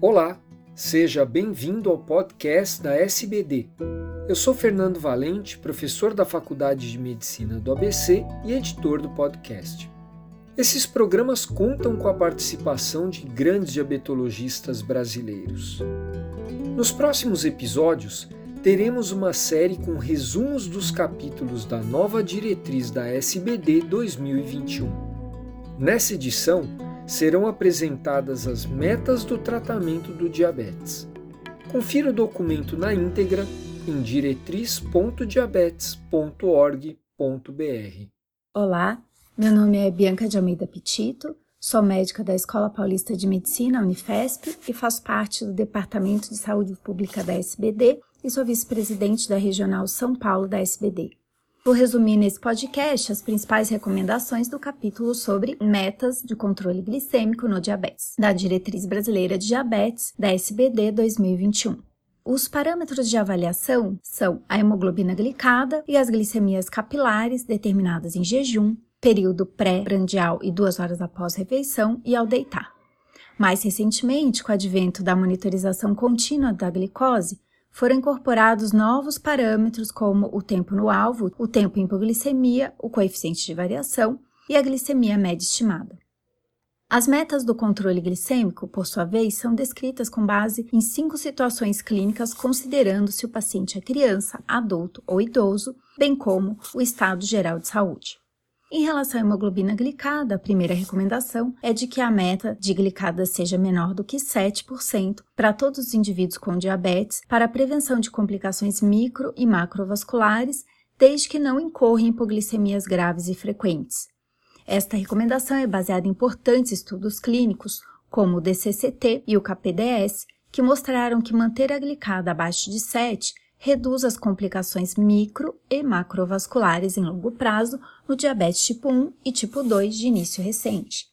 Olá, seja bem-vindo ao podcast da SBD. Eu sou Fernando Valente, professor da Faculdade de Medicina do ABC e editor do podcast. Esses programas contam com a participação de grandes diabetologistas brasileiros. Nos próximos episódios, teremos uma série com resumos dos capítulos da nova diretriz da SBD 2021. Nessa edição, serão apresentadas as metas do tratamento do diabetes. Confira o documento na íntegra em diretriz.diabetes.org.br. Olá, meu nome é Bianca de Almeida Petito, sou médica da Escola Paulista de Medicina, Unifesp, e faço parte do Departamento de Saúde Pública da SBD e sou vice-presidente da Regional São Paulo da SBD. Vou resumir nesse podcast as principais recomendações do capítulo sobre metas de controle glicêmico no diabetes, da Diretriz Brasileira de Diabetes, da SBD 2021. Os parâmetros de avaliação são a hemoglobina glicada e as glicemias capilares determinadas em jejum, período pré-prandial e duas horas após refeição e ao deitar. Mais recentemente, com o advento da monitorização contínua da glicose, foram incorporados novos parâmetros como o tempo no alvo, o tempo em hipoglicemia, o coeficiente de variação e a glicemia média estimada. As metas do controle glicêmico, por sua vez, são descritas com base em cinco situações clínicas, considerando se o paciente é criança, adulto ou idoso, bem como o estado geral de saúde. Em relação à hemoglobina glicada, a primeira recomendação é de que a meta de glicada seja menor do que 7% para todos os indivíduos com diabetes, para a prevenção de complicações micro e macrovasculares, desde que não incorra em hipoglicemias graves e frequentes. Esta recomendação é baseada em importantes estudos clínicos, como o DCCT e o KPDS, que mostraram que manter a glicada abaixo de 7 reduz as complicações micro e macrovasculares em longo prazo no diabetes tipo 1 e tipo 2 de início recente.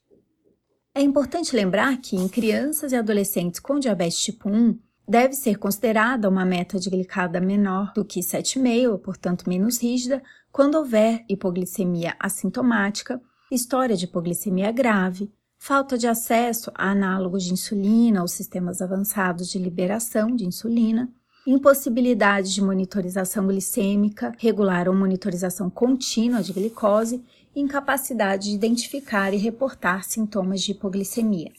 É importante lembrar que em crianças e adolescentes com diabetes tipo 1, deve ser considerada uma meta de glicada menor do que 7,5, portanto menos rígida, quando houver hipoglicemia assintomática, história de hipoglicemia grave, falta de acesso a análogos de insulina ou sistemas avançados de liberação de insulina, impossibilidade de monitorização glicêmica regular ou monitorização contínua de glicose, incapacidade de identificar e reportar sintomas de hipoglicemia.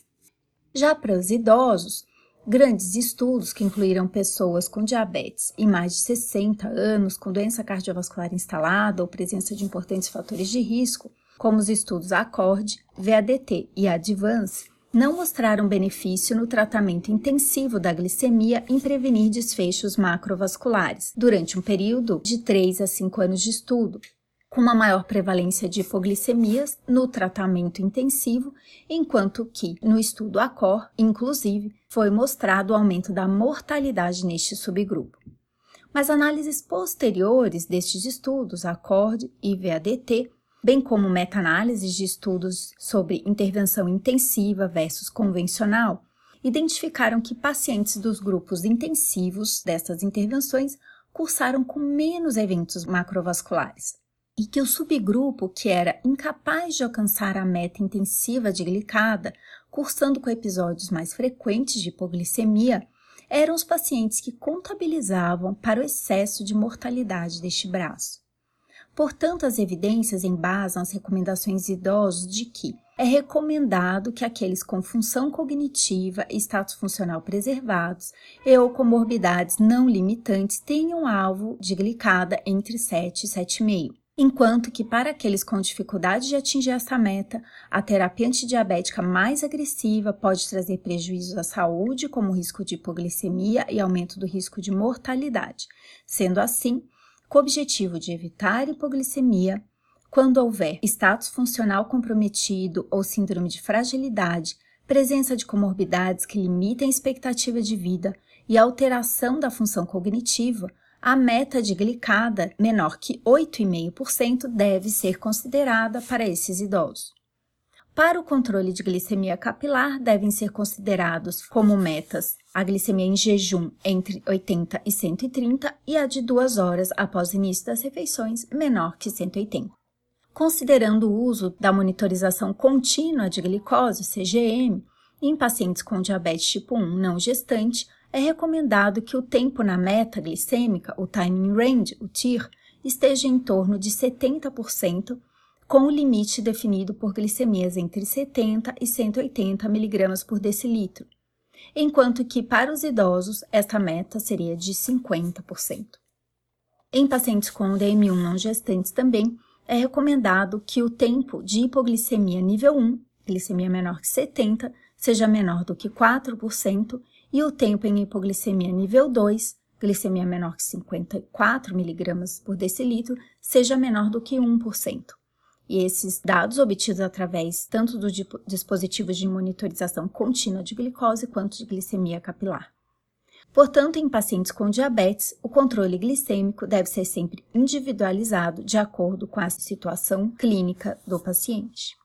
Já para os idosos, grandes estudos que incluíram pessoas com diabetes e mais de 60 anos, com doença cardiovascular instalada ou presença de importantes fatores de risco, como os estudos ACORD, VADT e ADVANCE, não mostraram benefício no tratamento intensivo da glicemia em prevenir desfechos macrovasculares durante um período de 3 a 5 anos de estudo, com uma maior prevalência de hipoglicemias no tratamento intensivo, enquanto que no estudo ACOR, inclusive, foi mostrado o aumento da mortalidade neste subgrupo. Mas análises posteriores destes estudos, ACORD e VADT, bem como meta-análises de estudos sobre intervenção intensiva versus convencional, identificaram que pacientes dos grupos intensivos dessas intervenções cursaram com menos eventos macrovasculares e que o subgrupo que era incapaz de alcançar a meta intensiva de glicada, cursando com episódios mais frequentes de hipoglicemia, eram os pacientes que contabilizavam para o excesso de mortalidade deste braço. Portanto, as evidências embasam as recomendações de idosos de que é recomendado que aqueles com função cognitiva e status funcional preservados e ou comorbidades não limitantes tenham alvo de glicada entre 7 e 7,5 enquanto que para aqueles com dificuldade de atingir essa meta, a terapia antidiabética mais agressiva pode trazer prejuízos à saúde, como risco de hipoglicemia e aumento do risco de mortalidade. Sendo assim, com o objetivo de evitar hipoglicemia, quando houver status funcional comprometido ou síndrome de fragilidade, presença de comorbidades que limitem a expectativa de vida e alteração da função cognitiva, a meta de glicada menor que 8,5% deve ser considerada para esses idosos. Para o controle de glicemia capilar, devem ser considerados como metas a glicemia em jejum entre 80 e 130 e a de duas horas após o início das refeições menor que 180. Considerando o uso da monitorização contínua de glicose, CGM, Em pacientes com diabetes tipo 1 não gestante, é recomendado que o tempo na meta glicêmica, o time in range, o TIR, esteja em torno de 70%, com o limite definido por glicemias entre 70 e 180 mg por decilitro, enquanto que para os idosos esta meta seria de 50%. Em pacientes com DM1 não gestantes também, é recomendado que o tempo de hipoglicemia nível 1, glicemia menor que 70, seja menor do que 4% e o tempo em hipoglicemia nível 2, glicemia menor que 54 mg por decilitro, seja menor do que 1%. E esses dados obtidos através tanto dos dispositivos de monitorização contínua de glicose quanto de glicemia capilar. Portanto, em pacientes com diabetes, o controle glicêmico deve ser sempre individualizado de acordo com a situação clínica do paciente.